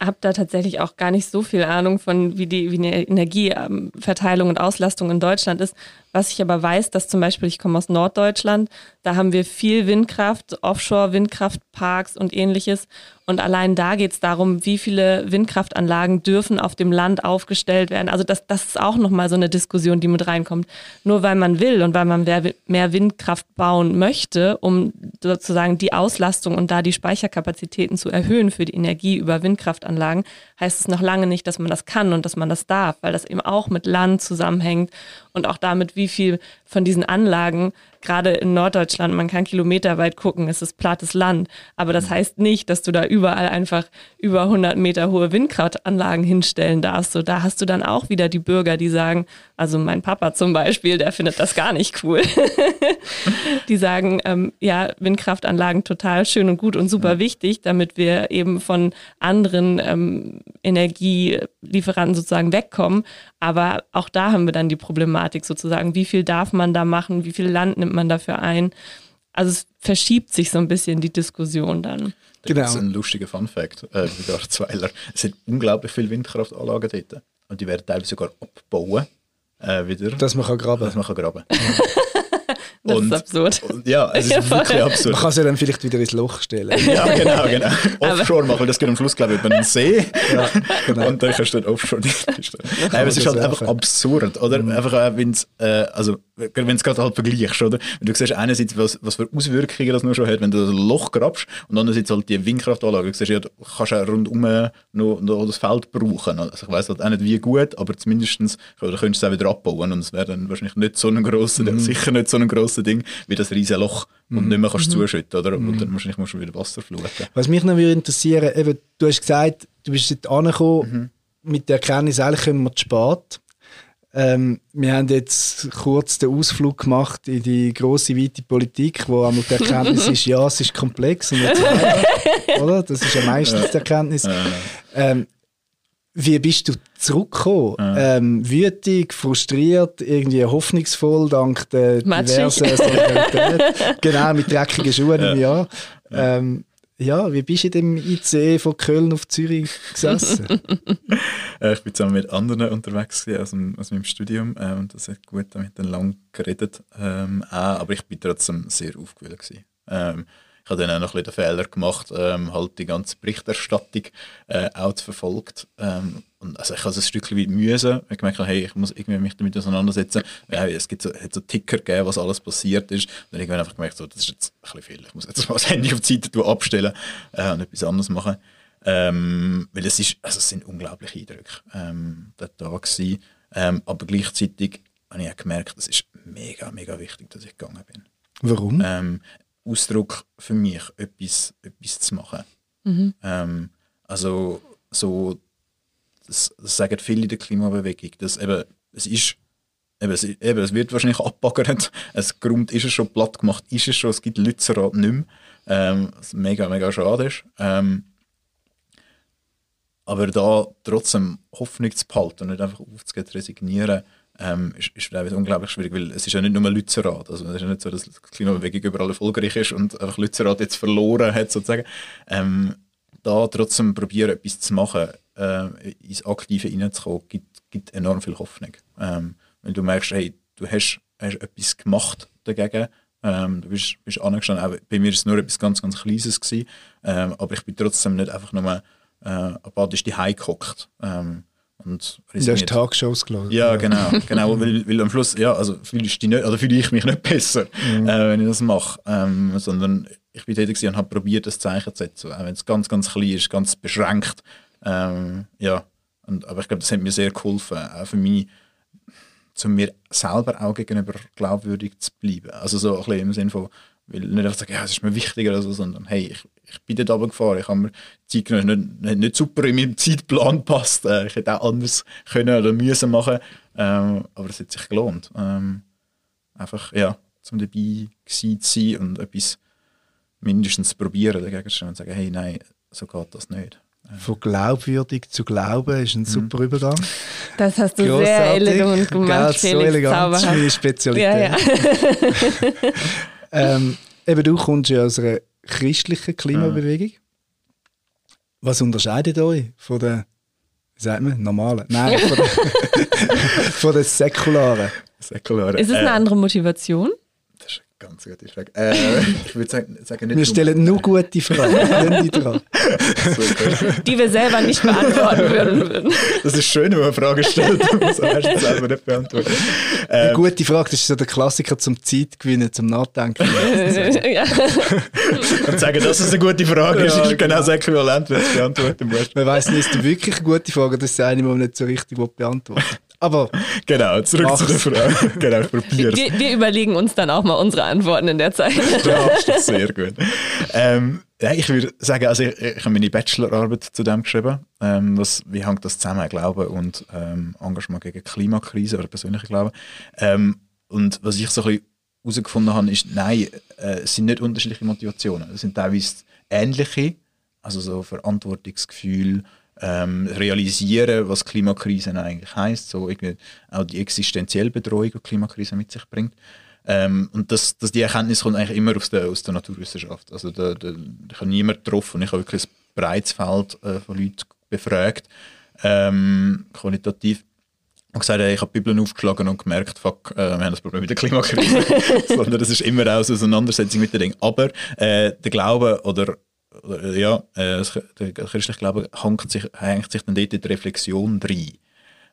habe da tatsächlich auch gar nicht so viel Ahnung von, wie die, wie die Energieverteilung und Auslastung in Deutschland ist. Was ich aber weiß, dass zum Beispiel, ich komme aus Norddeutschland, da haben wir viel Windkraft, Offshore-Windkraftparks und ähnliches. Und allein da geht es darum, wie viele Windkraftanlagen dürfen auf dem Land aufgestellt werden. Also das, das ist auch nochmal so eine Diskussion, die mit reinkommt. Nur weil man will und weil man mehr Windkraft bauen möchte, um sozusagen die Auslastung und da die Speicherkapazitäten zu erhöhen für die Energie über Windkraftanlagen, heißt es noch lange nicht, dass man das kann und dass man das darf, weil das eben auch mit Land zusammenhängt und auch damit, wie viel von diesen Anlagen gerade in Norddeutschland, man kann kilometerweit gucken, es ist plattes Land. Aber das mhm. heißt nicht, dass du da überall einfach über 100 Meter hohe Windkraftanlagen hinstellen darfst. So, da hast du dann auch wieder die Bürger, die sagen, also mein Papa zum Beispiel, der findet das gar nicht cool. <laughs> die sagen, ähm, ja, Windkraftanlagen total schön und gut und super wichtig, damit wir eben von anderen ähm, Energielieferanten sozusagen wegkommen. Aber auch da haben wir dann die Problematik sozusagen, wie viel darf man da machen, wie viel Land nimmt nimmt man dafür ein? Also es verschiebt sich so ein bisschen die Diskussion dann.
Genau. Das ist ein lustiger Fun-Fact, äh, <laughs> Garzweiler. Es sind unglaublich viele Windkraftanlagen dort. Und die werden teilweise sogar abbauen. Äh, wieder.
Dass man kann graben.
Dass man kann graben <laughs>
Das und, ist absurd.
Und, ja, es ist <laughs> ja, wirklich absurd.
Man kann sie dann vielleicht wieder ins Loch stellen.
ja, genau, genau. Offshore machen, das geht am Schluss, glaube ich, über einen See. ja, genau. Und dann kannst du dann Offshore nicht stellen. Nein, aber es ist halt einfach absurd, oder? Mhm. Einfach, äh, wenn es, äh, also, wenn du es gerade halt vergleichst, oder? Wenn du siehst, einerseits, was, was für Auswirkungen das nur schon hat, wenn du ein Loch grabst, und andererseits halt die Windkraftanlage. Du siehst, ja, du kannst auch rundum noch, noch das Feld brauchen. Also ich weiß halt auch nicht, wie gut, aber zumindest könntest du es auch wieder abbauen und es wäre dann wahrscheinlich nicht so ein grosser, mhm. sicher nicht so ein grosser Ding wie das riesige Loch und mhm. nicht mehr kannst mhm. zuschütten, oder? Und dann wahrscheinlich musst du wieder Wasser fluten.
Was mich noch würde interessieren, eben, du hast gesagt, du bist jetzt angekommen mhm. mit der Erkenntnis, eigentlich kommen wir zu spät. Ähm, wir haben jetzt kurz den Ausflug gemacht in die große weite Politik, wo einmal die Erkenntnis <laughs> ist, ja, es ist komplex und nicht <laughs> <laughs> oder? Das ist ja meistens die Erkenntnis. Ähm, wie bist du zurückgekommen? Ja. Ähm, wütig, frustriert, irgendwie hoffnungsvoll dank der diversen Solidarität. genau, mit dreckigen Schuhen ja. im Jahr. Ähm, ja, wie bist du in dem ICE von Köln auf Zürich gesessen? <laughs>
Äh, ich bin zusammen mit anderen unterwegs aus, dem, aus meinem Studium äh, und das hat gut damit dann lang geredet. Ähm, auch, aber ich bin trotzdem sehr aufgewühlt gewesen. Ähm, ich habe dann auch noch ein bisschen den Fehler gemacht, ähm, halt die ganze Berichterstattung äh, auch zu verfolgt. Ähm, und also ich habe es ein Stückchen weit müssen. Ich gemerkt, hey, ich muss irgendwie mich damit auseinandersetzen. Ja, es gibt so, hat so Ticker gegeben, was alles passiert ist. Und dann irgendwann einfach gemerkt, so, das ist jetzt ein bisschen viel. Ich muss jetzt <laughs> mal das Handy auf die Seite abstellen äh, und etwas anderes machen. Ähm, weil es ist, also es sind unglaubliche Eindrücke ähm, der Tag gewesen. Ähm, aber gleichzeitig habe ich auch gemerkt, es ist mega, mega wichtig, dass ich gegangen bin.
Warum?
Ähm, Ausdruck für mich, etwas, etwas zu machen. Mhm. Ähm, also so, das, das, sagen viele in der Klimabewegung, dass eben, es ist, eben, es, eben, es wird wahrscheinlich abbaggert, <laughs> es Grund ist es schon, platt gemacht ist es schon, es gibt Lützerath nicht mehr, ähm, was mega, mega schade ist. Ähm, aber da trotzdem Hoffnung zu behalten und nicht einfach aufzugehen, resignieren, ähm, ist, ist unglaublich schwierig, weil es ist ja nicht nur Lützerath, also es ist ja nicht so, dass die Klimabewegung überall erfolgreich ist und einfach Lützerath jetzt verloren hat sozusagen. Ähm, da trotzdem probieren, etwas zu machen, äh, ins Aktive hineinzukommen, gibt, gibt enorm viel Hoffnung. Ähm, weil du merkst, hey, du hast, hast etwas gemacht dagegen, ähm, du bist, bist angestanden, auch bei mir war es nur etwas ganz, ganz Kleines gewesen, ähm, aber ich bin trotzdem nicht einfach nur äh, apathisch die gehockt. Ähm, und
du hast Tagshows
geschaut. Ja, genau. <laughs> genau weil, weil am Schluss, ja, also fühle ich, nicht, also fühle ich mich nicht besser, mhm. äh, wenn ich das mache. Ähm, sondern ich bin tätig und habe probiert, das Zeichen zu setzen. Auch wenn es ganz, ganz klein ist, ganz beschränkt. Ähm, ja. Und, aber ich glaube, das hat mir sehr geholfen. Auch für mich, zu mir selber auch gegenüber glaubwürdig zu bleiben. Also so ein bisschen im Sinne von, weil nicht einfach sagen, ja, es ist mir wichtiger oder so, sondern hey, ich, ich bin dort runtergefahren, ich habe mir die Zeit genommen, nicht, nicht super in meinem Zeitplan passt. Äh, ich hätte auch anders können oder müssen machen, ähm, aber es hat sich gelohnt. Ähm, einfach, ja, zum dabei zu sein und etwas mindestens probieren dagegen zu und sagen, hey, nein, so geht das nicht.
Von glaubwürdig zu glauben ist ein mhm. super Übergang.
Das hast du Grossartig. sehr elegant gemacht,
Felix. So elegant, das ist meine Spezialität. Ja, ja. <laughs> <laughs> ähm, eben, du kommst ja aus einer christlichen Klimabewegung. Was unterscheidet euch von der, wie sagt man, normalen? Nein, von der, <laughs> von der säkularen.
säkularen.
Ist es eine äh, andere Motivation?
Ganz gute Frage. Äh, ich würde sagen, sagen
nicht Wir stellen nur gute Fragen. die, dran.
die wir selber nicht beantworten würden.
Das ist schön, wenn man Fragen stellt und man es selber nicht beantworten.
Ähm, Eine gute Frage, das ist so der Klassiker zum Zeitgewinnen, zum Nachdenken. ja.
und sagen, dass es eine gute Frage ist, ja, ist genau das Äquivalent, wenn du es beantworten musst.
Man weiss nicht, ist es wirklich eine gute Frage, das ist eine, die man nicht so richtig beantworten aber.
Genau, zurück mach's. zu der Frage. <laughs> genau,
wir, wir überlegen uns dann auch mal unsere Antworten in der Zeit. <laughs>
ja, sehr gut. Ähm, ja, ich würde sagen, also ich, ich habe meine Bachelorarbeit zu dem geschrieben. Ähm, was, wie hängt das zusammen, Glaube und ähm, Engagement gegen Klimakrise oder persönliche Glaube? Ähm, und was ich so ein bisschen herausgefunden habe, ist, nein, äh, es sind nicht unterschiedliche Motivationen. Es sind teilweise ähnliche, also so Verantwortungsgefühl, ähm, realisieren, was Klimakrise eigentlich heißt, so auch die existenzielle Bedrohung, die Klimakrise mit sich bringt. Ähm, und das, das, die Erkenntnis kommt eigentlich immer aus der, aus der Naturwissenschaft. Also da, da, ich habe niemanden getroffen, ich habe wirklich ein breites Feld äh, von Leuten befragt, ähm, qualitativ, und gesagt, hey, ich habe die Bibel aufgeschlagen und gemerkt, fuck, äh, wir haben das Problem mit der Klimakrise. <laughs> Sondern das ist immer auch eine Auseinandersetzung mit den Dingen. Aber äh, der Glaube oder ja, äh, der christliche Glaube hängt sich, hängt sich dann dort in die Reflexion rein.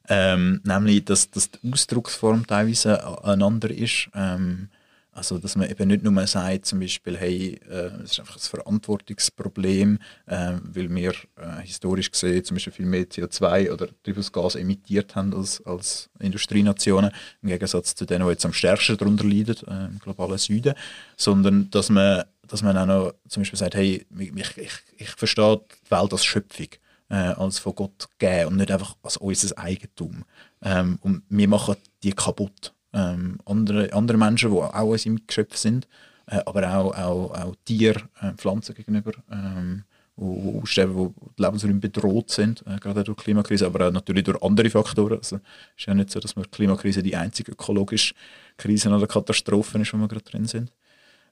Ähm, nämlich, dass, dass die Ausdrucksform teilweise einander ist. Ähm, also, dass man eben nicht nur sagt, zum Beispiel, hey, äh, es ist einfach ein Verantwortungsproblem, äh, weil wir äh, historisch gesehen zum Beispiel viel mehr CO2 oder Treibhausgas emittiert haben als, als Industrienationen, im Gegensatz zu denen, die jetzt am stärksten darunter leiden, äh, im globalen Süden, sondern dass man dass man auch noch zum Beispiel sagt, hey, ich, ich, ich verstehe die Welt als Schöpfung, äh, als von Gott gegeben und nicht einfach als unser Eigentum. Ähm, und wir machen die kaputt. Ähm, andere, andere Menschen, die auch unsere Mitgeschöpfe sind, äh, aber auch, auch, auch Tiere, äh, Pflanzen gegenüber, ähm, wo, wo, sterben, wo die Lebensräume bedroht sind, äh, gerade durch die Klimakrise, aber auch natürlich durch andere Faktoren. Also, es ist ja nicht so, dass die Klimakrise die einzige ökologische Krise oder Katastrophe ist, wo wir gerade drin sind.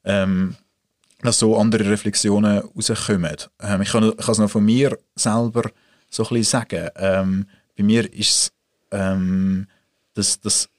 Ähm, dass so andere Reflexionen rauskommen. Ähm, ich, kann, es noch von mir selber so ein bisschen sagen. Ähm, bei mir ist es, ähm, dass, dass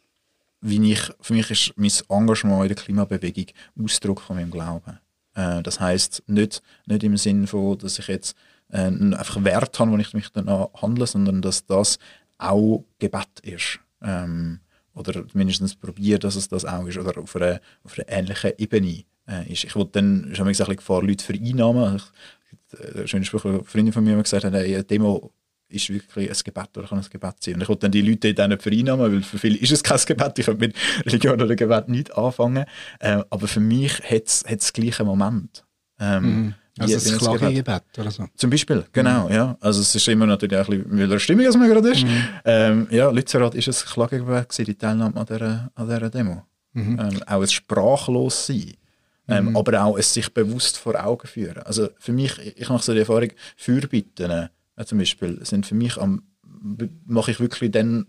wie ich, für mich ist mein Engagement in der Klimabewegung Ausdruck von meinem Glauben. Äh, das heißt nicht, nicht im Sinne von, dass ich jetzt äh, einfach Wert habe, wo ich mich danach handle, sondern dass das auch Gebet ist. Ähm, oder mindestens probiere, dass es das auch ist, oder auf einer, auf einer ähnlichen Ebene äh, ist. Ich wollte dann, ich habe mir gesagt, Gefahr, Leute vereinnahmen. Ich, äh, schöner Spruch, eine Freundin von mir hat gesagt, hey, eine Demo ist wirklich ein Gebet oder kann ein Gebet sein. Und ich wollte dann die Leute dann nicht vereinnahmen, weil für viele ist es kein Gebet. Ich kann mit Religion oder Gebet nicht anfangen. Äh, aber für mich hat es das gleiche Moment. Ähm,
mhm. Also das Klagegebet oder so?
Zum Beispiel, genau, mhm. ja. Also es ist immer natürlich auch ein bisschen wilder Stimmung, als man gerade ist. Mhm. Ähm, ja, Lützerath ist ein Klagegebet gewesen, die Teilnahme an dieser, an dieser Demo. Mhm. Ähm, auch ein sprachlos sein. Ähm, mhm. Aber auch es sich bewusst vor Augen führen. Also für mich, ich mache so die Erfahrung, Fürbitten äh, zum Beispiel sind für mich am, mache ich wirklich dann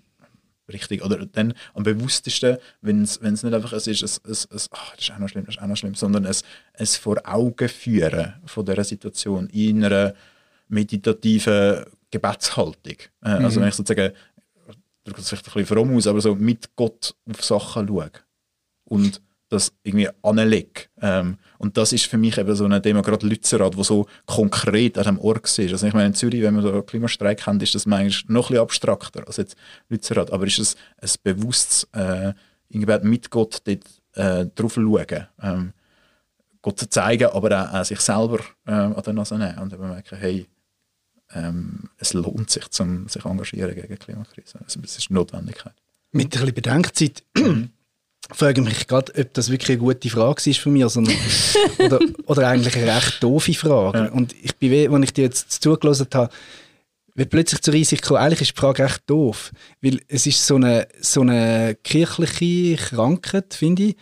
richtig oder dann am bewusstesten, wenn es nicht einfach es ist, es, es, es ach, das ist auch noch schlimm, das ist auch noch schlimm, sondern es, es vor Augen führen von dieser Situation in einer meditativen Gebetshaltung. Äh, also mhm. Also wenn ich sozusagen, ich drücke das vielleicht ein bisschen fromm aus, aber so mit Gott auf Sachen schaue und das irgendwie anlege. Ähm, und das ist für mich eben so eine Demo, gerade Lützerath, wo so konkret an dem Ort ist. Also ich meine, in Zürich, wenn wir so einen Klimastreik haben, ist das eigentlich noch ein bisschen abstrakter als jetzt Lützerath. Aber ist es ein bewusstes äh, mit Gott dort äh, drauf schauen, ähm, Gott zu zeigen, aber auch, auch sich selber äh, an der Nase nehmen und eben merken, hey, ähm, es lohnt sich, zum sich engagieren gegen die Klimakrise. Also, es ist eine Notwendigkeit.
Mit ein bisschen Bedenkzeit <clears throat> frage ich mich gerade, ob das wirklich eine gute Frage ist von mir, sondern, <laughs> oder, oder eigentlich eine recht doofe Frage. Ja. Und ich bin, als ich dir jetzt zugelassen habe, wird plötzlich zur Einsicht gekommen, eigentlich ist die Frage recht doof. Weil es ist so eine, so eine kirchliche Krankheit, finde ich,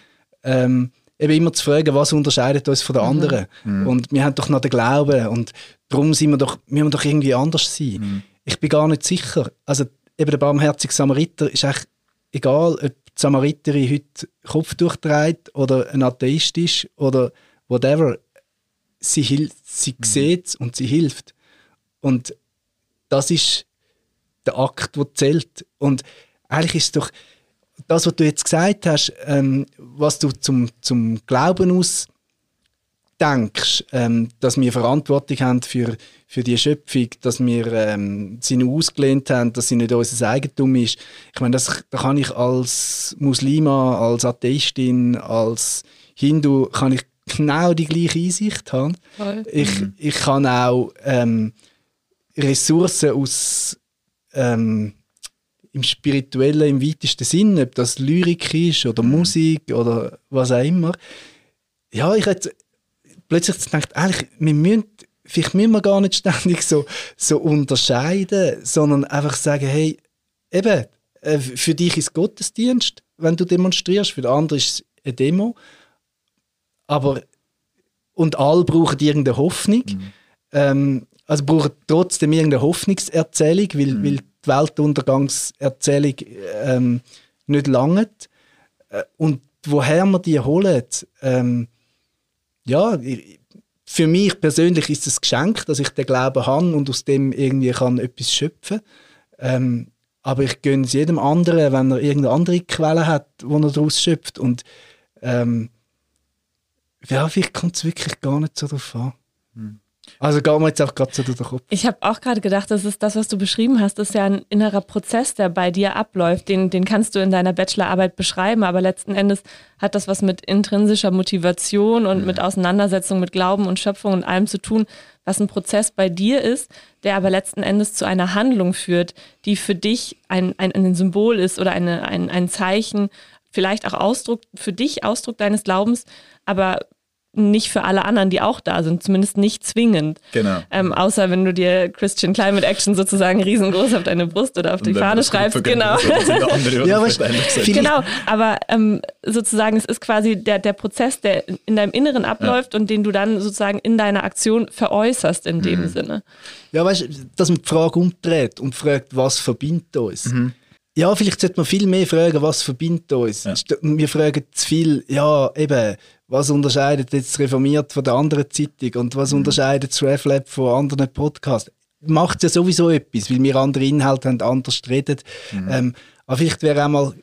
ähm, eben immer zu fragen, was unterscheidet uns von den mhm. anderen. Mhm. Und wir haben doch noch den Glauben und darum sind wir doch, müssen wir doch irgendwie anders sein. Mhm. Ich bin gar nicht sicher. Also eben der barmherzige Samariter ist echt egal, ob die Samariterin heute Kopf durchtreibt oder ein Atheist ist oder whatever. Sie, hilft, sie mhm. sieht und sie hilft. Und das ist der Akt, der zählt. Und eigentlich ist es doch das, was du jetzt gesagt hast, ähm, was du zum, zum Glauben aus denkst, ähm, dass wir Verantwortung haben für, für die Schöpfung, dass wir ähm, sie nur ausgelehnt haben, dass sie nicht unser Eigentum ist. Ich meine, das, da kann ich als Muslima, als Atheistin, als Hindu, kann ich genau die gleiche Einsicht haben. Ich, mhm. ich kann auch ähm, Ressourcen aus ähm, im Spirituellen im weitesten Sinn, ob das Lyrik ist oder mhm. Musik oder was auch immer. Ja, ich hätte plötzlich gedacht, eigentlich, wir müssen, vielleicht müssen wir gar nicht ständig so, so unterscheiden, sondern einfach sagen, hey, eben, äh, für dich ist Gottesdienst, wenn du demonstrierst, für den anderen ist es eine Demo. Aber, und alle brauchen irgendeine Hoffnung. Mhm. Ähm, also brauchen trotzdem irgendeine Hoffnungserzählung, weil, mhm. weil die Weltuntergangserzählung ähm, nicht langt. Äh, und woher wir die holen, ähm, ja, für mich persönlich ist es ein Geschenk, dass ich den Glauben habe und aus dem irgendwie kann etwas schöpfen ähm, aber ich gönne es jedem anderen, wenn er irgendeine andere Quelle hat, wo er daraus schöpft. Und ähm, ja, vielleicht kommt es wirklich gar nicht so darauf an. Hm. Also geht mir jetzt auch gerade durch den Kopf.
Ich habe auch gerade gedacht, das ist das, was du beschrieben hast, das ist ja ein innerer Prozess, der bei dir abläuft. Den, den kannst du in deiner Bachelorarbeit beschreiben, aber letzten Endes hat das was mit intrinsischer Motivation und mit Auseinandersetzung mit Glauben und Schöpfung und allem zu tun, was ein Prozess bei dir ist, der aber letzten Endes zu einer Handlung führt, die für dich ein, ein, ein Symbol ist oder eine, ein, ein Zeichen, vielleicht auch Ausdruck, für dich Ausdruck deines Glaubens, aber nicht für alle anderen, die auch da sind, zumindest nicht zwingend.
Genau.
Ähm, außer wenn du dir Christian Climate Action sozusagen riesengroß auf deine Brust oder auf die Fahne schreibst. Genau. <laughs> ja, aber genau, aber ähm, sozusagen es ist quasi der, der Prozess, der in deinem Inneren abläuft ja. und den du dann sozusagen in deiner Aktion veräußerst in dem mhm. Sinne.
Ja, weißt du, dass man die Frage umdreht und fragt, was verbindet uns? Mhm. Ja, vielleicht sollte man viel mehr fragen, was verbindet uns. Ja. Wir fragen zu viel, ja, eben, was unterscheidet jetzt Reformiert von der anderen Zeitung und was mhm. unterscheidet das RefLab von anderen Podcasts? Macht ja sowieso etwas, weil wir andere Inhalte haben, anders reden. Mhm. Ähm, aber vielleicht wäre auch mal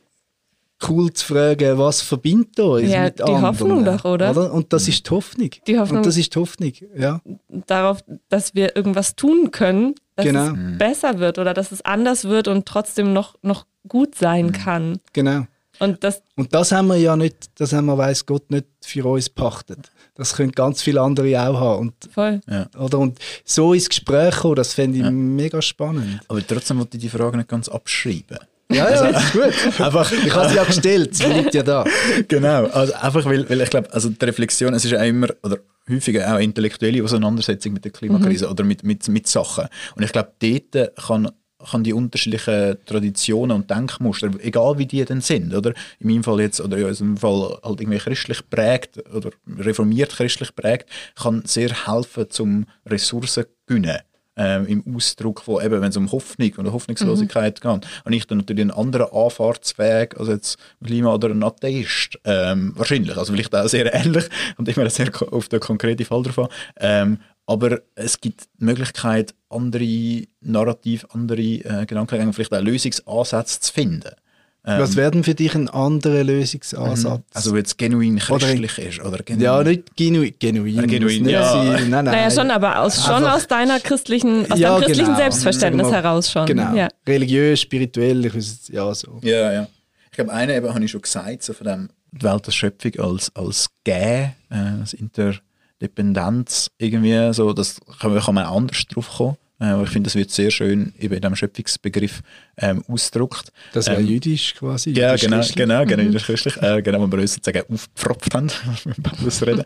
cool zu fragen, was verbindet uns
ja,
mit
die anderen, Hoffnung doch, oder? oder?
Und das ist die Hoffnung.
Die Hoffnung.
Und das ist die Hoffnung, ja.
Darauf, dass wir irgendwas tun können, dass genau. es mhm. besser wird oder dass es anders wird und trotzdem noch, noch gut sein mhm. kann.
Genau.
Und das,
und das haben wir ja nicht, das haben wir, weiß Gott, nicht für uns pachtet. Das können ganz viele andere auch haben. Und,
Voll.
Ja. Oder, und so ins Gespräch kommen, das fände ich ja. mega spannend.
Aber trotzdem wollte ich die Frage nicht ganz abschreiben.
Ja, ja, also, ist gut. <laughs> einfach, ich habe sie ja gestellt, sie liegt ja da.
Genau, also einfach, weil, weil ich glaube, also die Reflexion, es ist ja immer, oder häufiger auch intellektuelle Auseinandersetzung mit der Klimakrise mhm. oder mit, mit, mit Sachen. Und ich glaube, dort kann kann die unterschiedlichen Traditionen und Denkmuster, egal wie die denn sind, oder in meinem Fall jetzt, oder in unserem Fall halt irgendwie christlich prägt oder reformiert christlich prägt, kann sehr helfen zum Ressourcen gewinnen. Ähm, im Ausdruck von eben, wenn es um Hoffnung und Hoffnungslosigkeit mhm. geht. Und ich dann natürlich einen anderen Anfahrtsweg als jetzt Klima oder ein Atheist. Ähm, wahrscheinlich, also vielleicht auch sehr ähnlich <laughs> und immer sehr auf den konkreten Fall drauf an. Ähm, aber es gibt die Möglichkeit, andere Narrativ, andere äh, Gedankengänge, vielleicht auch Lösungsansätze zu finden.
Ähm, Was werden für dich ein anderer Lösungsansatz? Mhm.
Also wenn es genuin christlich oder, ist? Oder genuin,
ja, nicht genuin. Genuin,
genuin ja.
Nein, nein.
Naja, schon, aber aus, schon aus deiner christlichen, aus ja, deinem christlichen genau. Selbstverständnis mal, heraus schon.
Genau. Ja. Religiös, spirituell, ich weiß, ja so.
Ja, ja. Ich glaube, eine eben habe ich schon gesagt, so von dem die Welt der Schöpfung als, als Gä, äh, als Inter Dependenz irgendwie, so, das kann, kann man anders drauf kommen. Äh, ich finde, das wird sehr schön eben in diesem Schöpfungsbegriff ähm, ausgedrückt.
Das wäre ähm, jüdisch quasi.
Ja, genau, genau, genau, mhm. christlich. Äh, genau, wo wir uns sozusagen aufgepfropft haben, <laughs> mit Paulus reden.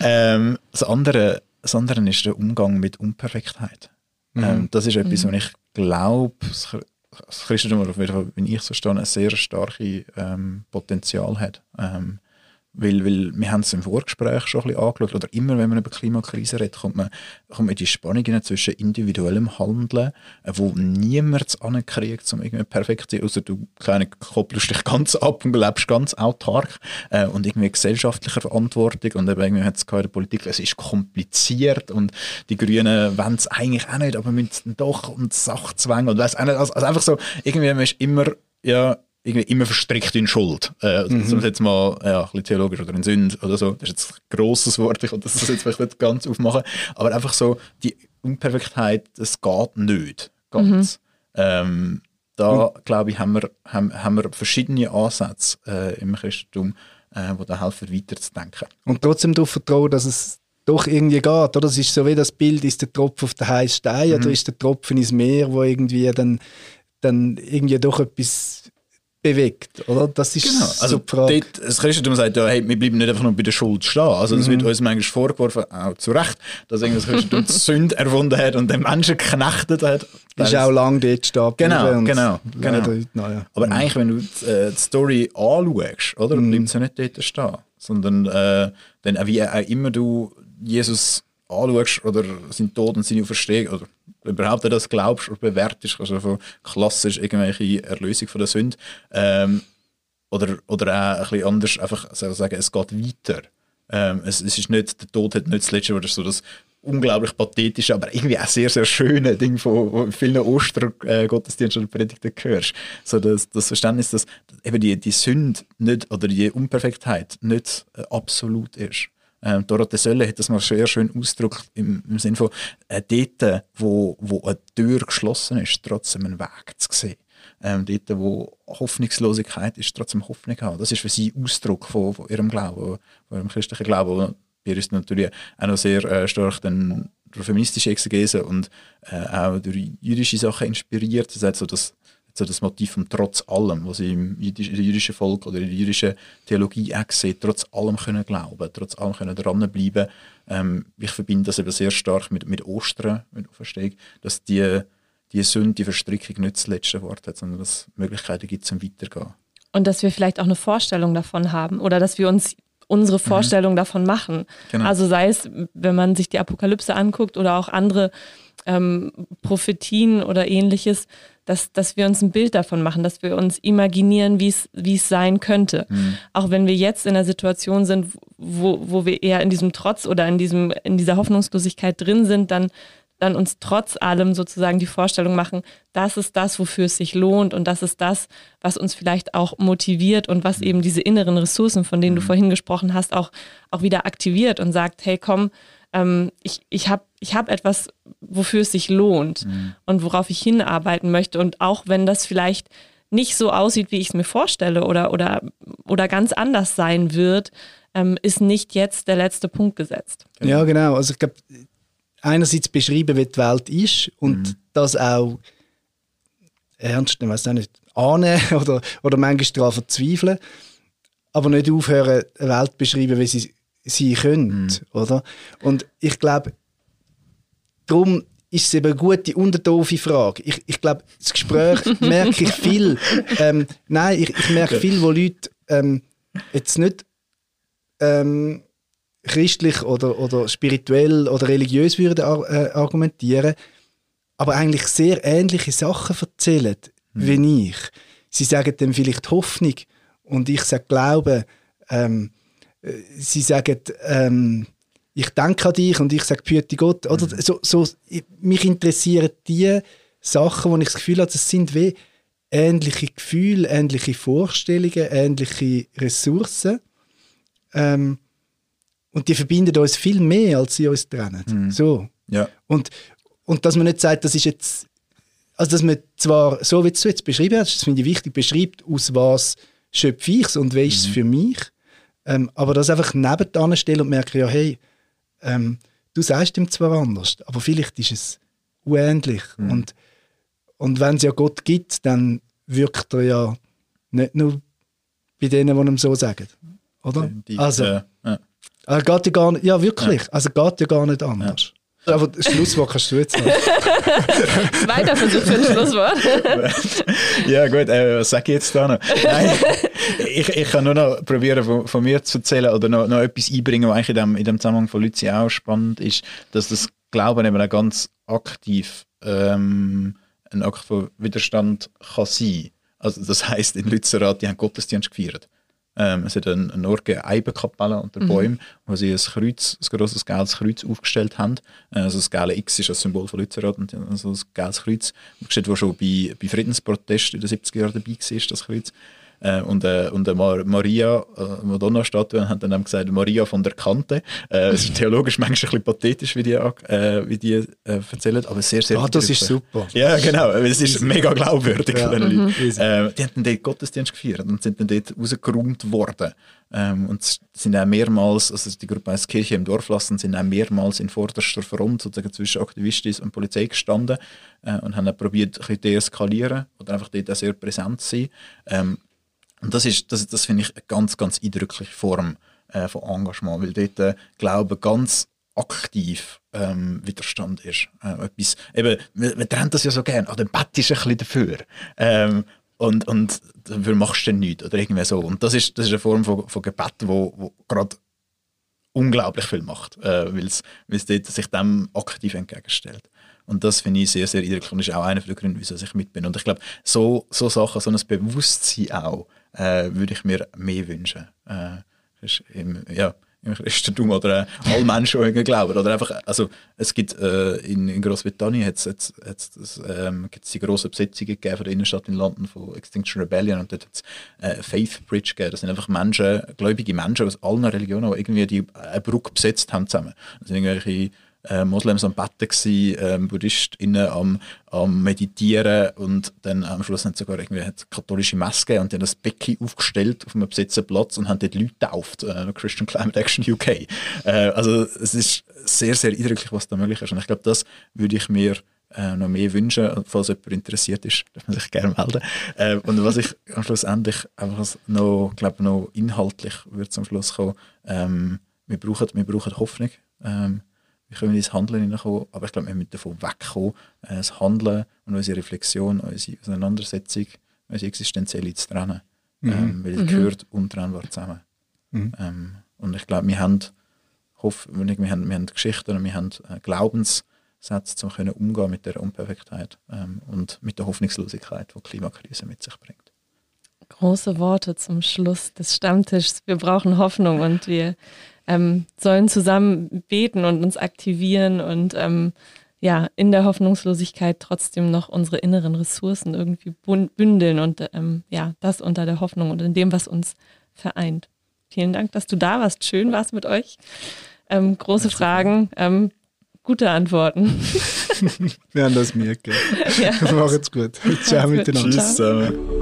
ähm, das, andere, das andere ist der Umgang mit Unperfektheit. Mhm. Ähm, das ist etwas, mhm. was ich glaube, das Christentum, wenn ich so stehe, ein sehr starkes ähm, Potenzial hat. Ähm, weil, weil wir haben es im Vorgespräch schon ein bisschen angeschaut, oder immer, wenn man über Klimakrise redet, kommt man, kommt man die Spannung zwischen individuellem Handeln, äh, wo niemand ankriegt, um irgendwie perfekt zu sein, außer du kleine, koppelst dich ganz ab und lebst ganz autark äh, und irgendwie gesellschaftlicher Verantwortung. Und eben irgendwie hat es in Politik, es ist kompliziert und die Grünen wollen es eigentlich auch nicht, aber müssen doch und Sachzwänge und weiss auch nicht, also, also einfach so, irgendwie man ist immer, ja, irgendwie immer verstrickt in Schuld. Äh, mhm. Um es jetzt mal ja, ein bisschen theologisch oder in Sünd oder so. Das ist jetzt ein grosses Wort, ich kann das jetzt vielleicht nicht ganz aufmachen. Aber einfach so, die Unperfektheit, das geht nicht ganz. Mhm. Ähm, da, mhm. glaube ich, haben wir, haben, haben wir verschiedene Ansätze äh, im Christentum, äh, die da helfen, weiterzudenken.
Und trotzdem darauf vertrauen, dass es doch irgendwie geht. Oder? Das ist so wie das Bild, ist der Tropfen auf den heißen Stein mhm. oder ist der Tropfen ins Meer, wo irgendwie dann, dann irgendwie doch etwas bewegt, oder? Das ist
genau. also so die Frage. Dort, das Christentum sagt ja, hey, wir bleiben nicht einfach nur bei der Schuld stehen. Also es mhm. wird uns manchmal vorgeworfen, auch zu Recht, dass das Christentum die Sünde erfunden hat und den Menschen geknechtet hat.
Das ist auch lange dort stehen
Genau, genau, genau. Dort, ja. Aber mhm. eigentlich, wenn du die, äh, die Story anschaust, oder, mhm. bleibt es ja nicht dort stehen, sondern äh, dann, wie auch immer du Jesus anschaust oder seinen Tod und seine Auferstehung oder überhaupt das glaubst oder bewertest, also von klassisch irgendwelche Erlösung von der Sünde ähm, oder, oder auch ein bisschen anders einfach sagen, es geht weiter. Ähm, es, es, ist nicht, der Tod hat nicht das letzte ist so das unglaublich pathetische, aber irgendwie auch sehr, sehr schöne Ding, von vielen Ostergottesdiensten und Predigten hörst. So das, das Verständnis, dass eben die, die Sünde nicht, oder die Unperfektheit nicht äh, absolut ist. Ähm, Dorothee Sölle hat das mal sehr schön ausgedrückt im, im Sinne von äh, dort, wo, wo eine Tür geschlossen ist, trotzdem einen Weg zu sehen. Ähm, dort, wo Hoffnungslosigkeit ist, trotzdem Hoffnung haben. Das ist für sie Ausdruck von, von ihrem Glauben, von ihrem christlichen Glauben. Ihr ist natürlich auch noch sehr äh, stark dann durch feministische Exegese und äh, auch durch jüdische Sachen inspiriert. Das heißt so, dass so das Motiv von trotz allem, was sie im jüdischen Volk oder in der jüdischen Theologie auch sieht, trotz allem können glauben, trotz allem können dranbleiben. Ähm, ich verbinde das eben sehr stark mit, mit Ostern, mit Auferstehung, dass die, die Sünde, die Verstrickung nicht das letzte Wort hat, sondern dass es Möglichkeiten gibt zum Weitergehen.
Und dass wir vielleicht auch eine Vorstellung davon haben oder dass wir uns unsere mhm. Vorstellung mhm. davon machen. Genau. Also sei es, wenn man sich die Apokalypse anguckt oder auch andere ähm, Prophetien oder ähnliches, dass, dass wir uns ein Bild davon machen, dass wir uns imaginieren, wie es sein könnte. Mhm. Auch wenn wir jetzt in einer Situation sind, wo, wo wir eher in diesem Trotz oder in, diesem, in dieser Hoffnungslosigkeit drin sind, dann, dann uns trotz allem sozusagen die Vorstellung machen, das ist das, wofür es sich lohnt und das ist das, was uns vielleicht auch motiviert und was eben diese inneren Ressourcen, von denen du mhm. vorhin gesprochen hast, auch, auch wieder aktiviert und sagt, hey komm, ähm, ich, ich habe ich hab etwas, wofür es sich lohnt mhm. und worauf ich hinarbeiten möchte. Und auch wenn das vielleicht nicht so aussieht, wie ich es mir vorstelle oder, oder, oder ganz anders sein wird, ähm, ist nicht jetzt der letzte Punkt gesetzt.
Ja, genau. Also ich glaube, einerseits beschreiben, wie die Welt ist und mhm. das auch ernst nehmen, weiß nicht, annehmen <laughs> oder, oder manchmal daran verzweifeln, aber nicht aufhören, eine Welt zu beschreiben, wie sie sein könnte, mhm. oder? Und ich glaube, darum ist es eben eine gute und doofe Frage. Ich, ich glaube, das Gespräch <laughs> merke ich viel. Ähm, nein, ich, ich merke viel, wo Leute ähm, jetzt nicht ähm, christlich oder, oder spirituell oder religiös würden äh, argumentieren, aber eigentlich sehr ähnliche Sachen erzählen mhm. wie ich. Sie sagen dann vielleicht Hoffnung und ich sage Glauben. Ähm, sie sagen, ähm, ich denke an dich und ich sage, Püte Gott. Oder mhm. so, so, mich interessieren die Sachen, wo ich das Gefühl habe, das sind wie ähnliche Gefühle, ähnliche Vorstellungen, ähnliche Ressourcen. Ähm, und die verbinden uns viel mehr, als sie uns trennen. Mhm. So.
Ja.
Und, und dass man nicht sagt, das ist jetzt, also dass man zwar, so wie du jetzt beschrieben hast, das finde ich wichtig, beschreibt, aus was schöpfe ich es und wie ist es mhm. für mich, ähm, aber das einfach nebenan stellen und merken, ja, hey, ähm, du sagst ihm zwar anders, aber vielleicht ist es unendlich. Mhm. Und, und wenn es ja Gott gibt, dann wirkt er ja nicht nur bei denen, die ihm so sagen. Oder? Die, also, äh, ja. Er geht ja gar nicht, ja wirklich, ja. also geht ja gar nicht anders. Aber das Schlusswort kannst du jetzt noch. <laughs>
Weiter Versuch für ein Schlusswort. <laughs>
ja gut, äh, was sage ich jetzt da noch? Nein, ich, ich kann nur noch probieren, von, von, mir zu erzählen oder noch, noch etwas einbringen, was eigentlich in dem, in dem Zusammenhang von Luzi auch spannend ist, dass das Glauben eben auch ganz aktiv ähm, ein Akt von Widerstand kann sein. Also das heisst, in Lützerath, die haben Gottesdienst gefeiert. Ähm, es hat eine, eine Orge Eibenkapelle unter mhm. Bäumen, wo sie ein Kreuz, ein grosses gelbes Kreuz aufgestellt haben. Äh, also das gelbe X ist das Symbol von Lützerath und also das gelbes Kreuz aufgestellt, das schon bei, bei Friedensprotesten in den 70er Jahren dabei war, das Kreuz. Äh, und, äh, und Maria, äh, Madonna-Statue, hat dann gesagt, Maria von der Kante. Äh, es ist <laughs> theologisch manchmal ein bisschen pathetisch, wie die, äh, wie die äh, erzählen, aber sehr, sehr
Ah, das ist super.
Ja, genau, es ist mega glaubwürdig. Ja. Mhm. Äh, die haben dann dort Gottesdienst gefeiert und sind dann dort rausgeräumt worden. Ähm, und sind auch mehrmals, also die Gruppe als Kirche im Dorf lassen, sind auch mehrmals in vorderster Front sozusagen zwischen Aktivistis und Polizei gestanden äh, und haben auch probiert, ein bisschen deeskalieren oder einfach dort auch sehr präsent zu sein. Ähm, und das ist, das, das finde ich eine ganz, ganz eindrückliche Form äh, von Engagement, weil dort äh, Glaube ganz aktiv ähm, Widerstand ist. Äh, etwas, eben, wir, wir trennen das ja so gerne, ah, der Bett ist ein bisschen dafür. Ähm, und, und dafür machst du dann nichts oder irgendwie so. Und das ist, das ist eine Form von, von Gebet, wo, wo gerade unglaublich viel macht, äh, weil es sich dem aktiv entgegenstellt. Und das finde ich sehr, sehr eindrücklich und ist auch einer der Gründe, wieso ich mit bin. Und ich glaube, so, so Sachen, so ein Bewusstsein auch, äh, würde ich mir mehr wünschen. Äh, ist im, ja, im Christentum oder äh, alle Menschen irgendwie glauben. Oder einfach, also es gibt äh, in, in Großbritannien hat's, hat's, hat's, ähm, gibt's die grossen Besetzungen gegeben von der Innenstadt in London von Extinction Rebellion und dort hat es äh, Faith Bridge gegeben. Das sind einfach Menschen, gläubige Menschen aus allen Religionen, die irgendwie die, eine Brücke besetzt haben zusammen. Das sind irgendwelche äh, Moslems am Betten, äh, BuddhistInnen am, am Meditieren und dann am Schluss haben sogar irgendwie hat katholische Messe gegeben und dann das Becken aufgestellt auf einem besetzten Platz und haben dort Leute getauft, äh, Christian Climate Action UK. Äh, also es ist sehr, sehr eindrücklich, was da möglich ist und ich glaube, das würde ich mir äh, noch mehr wünschen, falls jemand interessiert ist, <laughs> darf man sich gerne melden. Äh, und was ich am Schluss endlich einfach noch, glaube noch inhaltlich würde zum Schluss kommen, ähm, wir brauchen, wir brauchen Hoffnung. Ähm, wir können ins Handeln hineinkommen, aber ich glaube, wir müssen davon wegkommen, äh, das Handeln und unsere Reflexion, unsere Auseinandersetzung, unsere existenzielle zu trennen. Mhm. Ähm, weil es mhm. gehört untrennbar zusammen. Mhm. Ähm, und ich glaube, wir haben, hoff, wir haben, wir haben Geschichten und wir haben äh, Glaubenssätze, um können umgehen mit der Unperfektheit ähm, und mit der Hoffnungslosigkeit, die die Klimakrise mit sich bringt.
Große Worte zum Schluss des Stammtischs. Wir brauchen Hoffnung und wir ähm, sollen zusammen beten und uns aktivieren und ähm, ja, in der Hoffnungslosigkeit trotzdem noch unsere inneren Ressourcen irgendwie bündeln und ähm, ja, das unter der Hoffnung und in dem, was uns vereint. Vielen Dank, dass du da warst. Schön war es mit euch. Ähm, große Fragen, ähm, gute Antworten. <laughs>
Wir haben das mir, gell? Ja. Macht's gut. Ciao miteinander.
Tschüss zusammen.